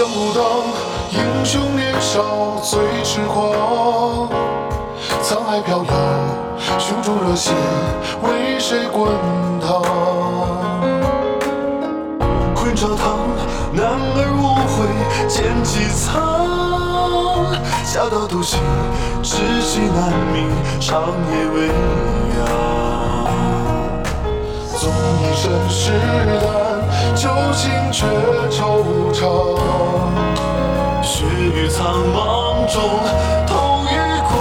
想不到，英雄年少最痴狂。沧海飘摇，胸中热血为谁滚烫？困朝堂，男儿无悔剑气藏。侠道独行，知己难觅，长夜未央。纵一身是胆，酒醒却惆怅。血于苍茫中，痛与狂。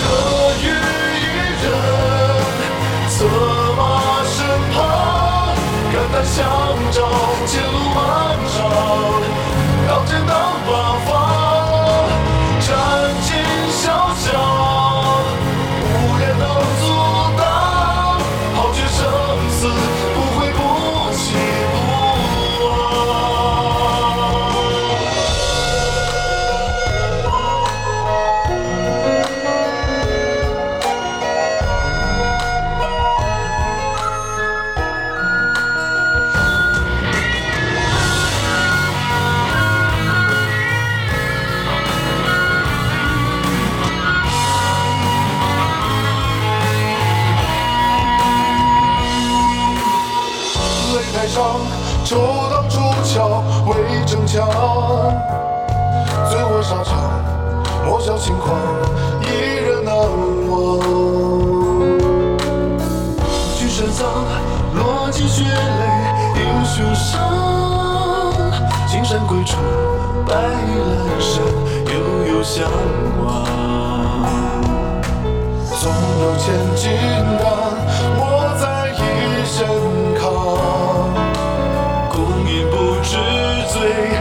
可遇一人，策马身旁，肝胆相照，前路漫台上，抽当出鞘为争强，醉卧沙场，莫笑轻狂，一人难忘。君山葬，落尽血泪英雄伤。青山归处，白阑珊，悠悠相望。纵有千金难，sing.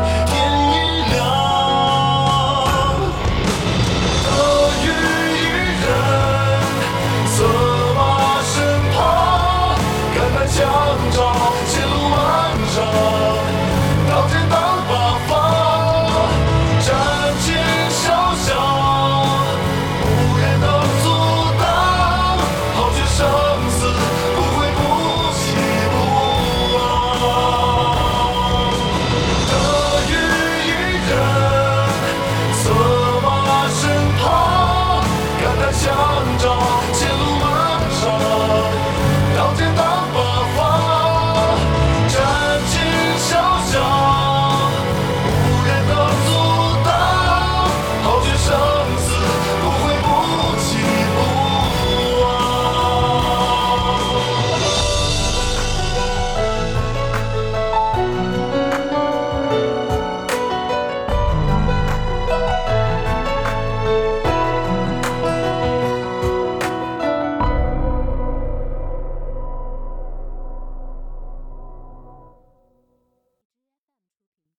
show.